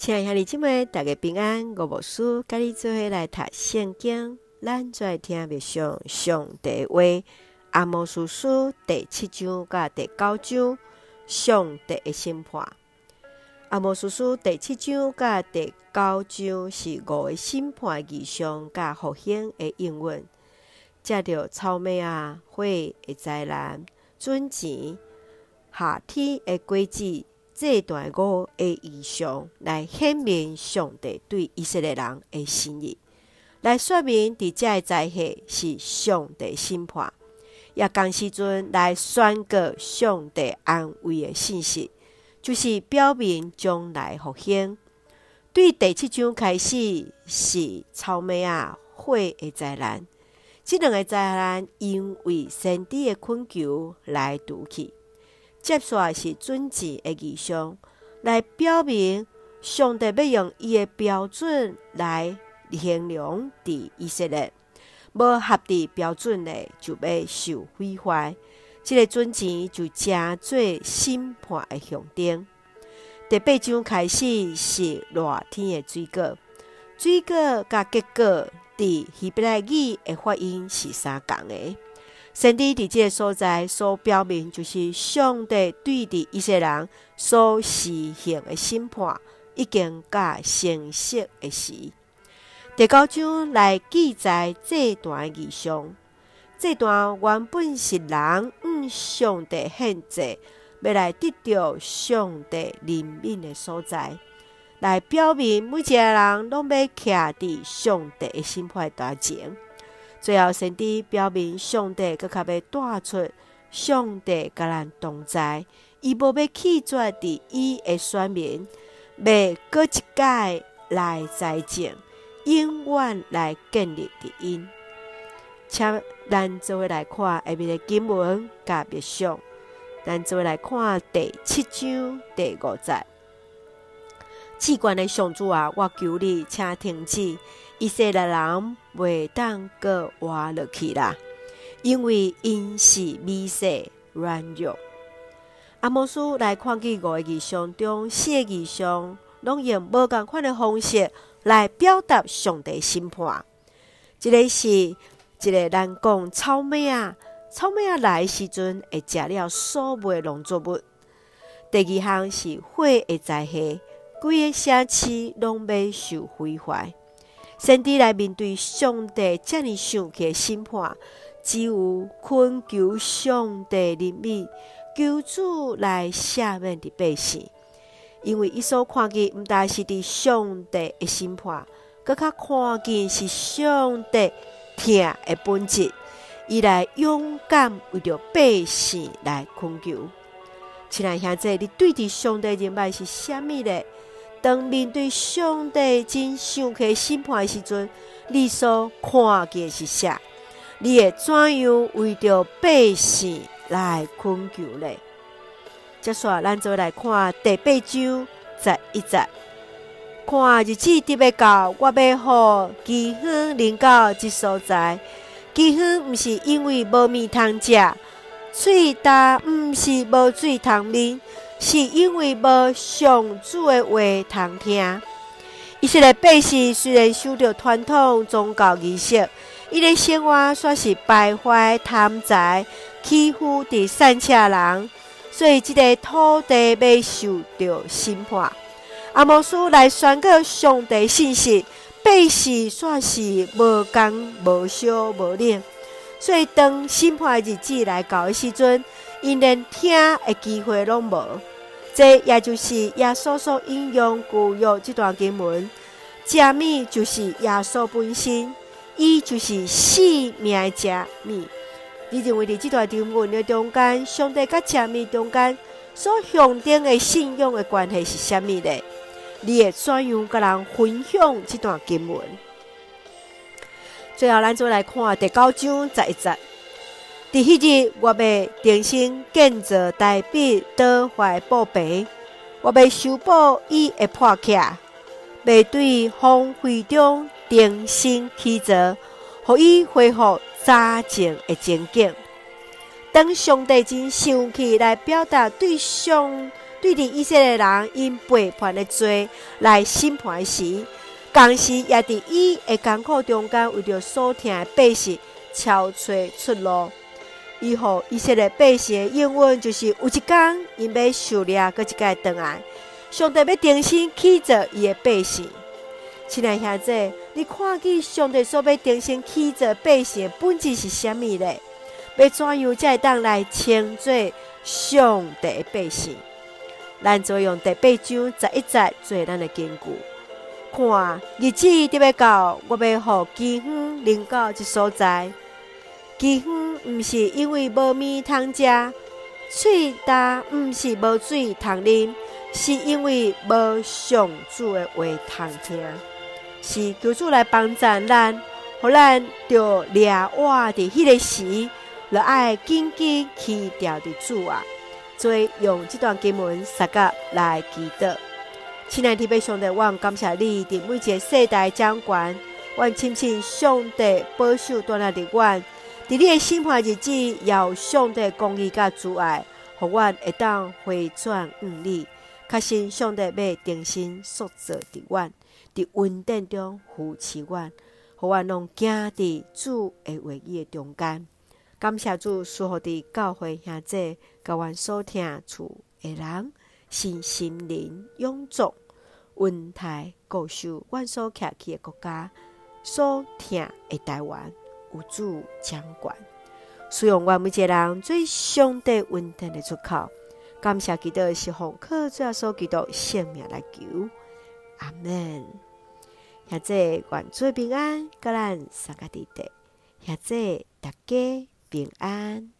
亲爱的兄弟姐妹，大家平安。我无事，甲你做伙来读圣经，咱再听默想上帝话。阿摩叔叔第七章甲第九章，上帝的审判。阿摩叔叔第七章甲第九章是五个审判异象甲复兴的应允。借着草莓啊火的灾难，尊钱夏天的果子。这段五的意象来显明上帝对以色列人的心意，来说明伫这个灾祸是上帝审判，也同时阵来宣告上帝安慰的信息，就是表明将来复兴。对第七章开始是草莓啊火的灾难，这两个灾难因为先知的恳求来拄去。接下来是准钱的异象，来表明上帝要用伊的标准来衡量伫以色列，无合伫标准的就要受毁坏。这个准钱就成做审判的象征。第八章开始是热天的水果，水果甲结果伫希伯来语的发音是相共的。先知伫即个所在所表明，就是上帝对伫以色列人所施行的审判已经甲成熟的时。第九章来记载这段异象，这段原本是人向上帝献祭，要来得到上帝怜悯的所在，来表明每一个人拢要徛伫上帝的审判台前。最后，先知表明，上帝阁较要带出上帝甲咱同在，伊无要弃绝伫伊的选民，要阁一届来栽种，永远来建立伫因。请咱做位来看下面的经文甲默想，咱做位来看第七章第五节。至高的上主啊，我求你，请停止。以色列人袂当阁活落去啦，因为因是微细软弱。阿摩司来看见五个异象中，四个异象拢用无共款的方式来表达上帝审判。一个是一个人讲草莓啊，草莓啊来时阵会食了所有农作物。第二项是火的灾祸，规个城市拢要受毁坏。先知来面对上帝这样生气的审判，只有恳求上帝怜悯，求主来赦免的百姓，因为伊所看见毋但是伫上帝的审判，阁较看见是上帝疼的本质，伊来勇敢为着百姓来恳求。亲爱兄弟，你对伫上帝认为是虾米咧？当面对上帝真想起审判的时阵，你所看见是啥？你会怎样为着百姓来恳求呢？接下来，咱就来看第八章十一节。看日子得要到，我要互饥荒临到这所在。饥荒毋是因为无面通食，水干毋是无水通啉。是因为无上主的话通听。伊说的百姓虽然受到传统宗教仪式，伊的生活煞是败坏、贪财、欺负第三者人，所以这个土地要受到审判。阿摩司来宣告上帝信息，百姓煞是无工、无烧、无冷，所以当审判的日子来到的时阵，因连听的机会拢无。这也就是耶稣所引用旧约这段经文，食物就是耶稣本身，伊就是生命的食物。你认为伫这段经文的中间，上帝甲食物中间所象征的信仰的关系是啥物呢？你会怎样甲人分享这段经文？最后，咱再来看第九章十一节。伫迄日，我要重新建造大卫倒坏布棚，我要修补伊的破壳，要对荒废中重新起造，互伊恢复早前的情景。当上帝真生气来表达对上对伫以色列人因背叛的罪来审判时，同时也伫伊的艰苦中间，为着所听的百姓，超找出路。以后以色列百姓的应允就是有一天，因要受掠，搁一个回来，上帝要重新起造伊的百姓。亲爱兄弟，你看见上帝所要重新起造百姓的本质是啥物呢？要怎样才会当来称作上帝的百姓？咱就用第八章十一节做咱的根据。看日子得要到，我要互饥荒临到一所在。饥荒毋是因为无面通食，喙焦毋是无水通啉，是因为无上主的话通听。是求主来帮助咱，互咱着抓活伫迄个时，着爱紧紧去调伫主啊！所以用这段经文三个来祈祷。亲爱的弟兄姊妹，我感谢你，伫每一个世代掌管，我亲亲上帝保守在那里，我伫你的审判日子，要上帝公义甲主爱，互我会当回转向你。确信上帝要重新塑造伫我，伫稳定中扶持我，互我拢行伫主的话语的中间。感谢主，赐福伫教会兄弟，甲阮所听厝的人，是心灵永壮，稳态固守，阮所徛起的国家，所听的台湾，有主掌管，使用阮每一个人最相对稳定的出口。感谢基督是奉靠主所基督性命来求，阿门。现在愿主平安，甲咱三个弟弟，现在大家平安。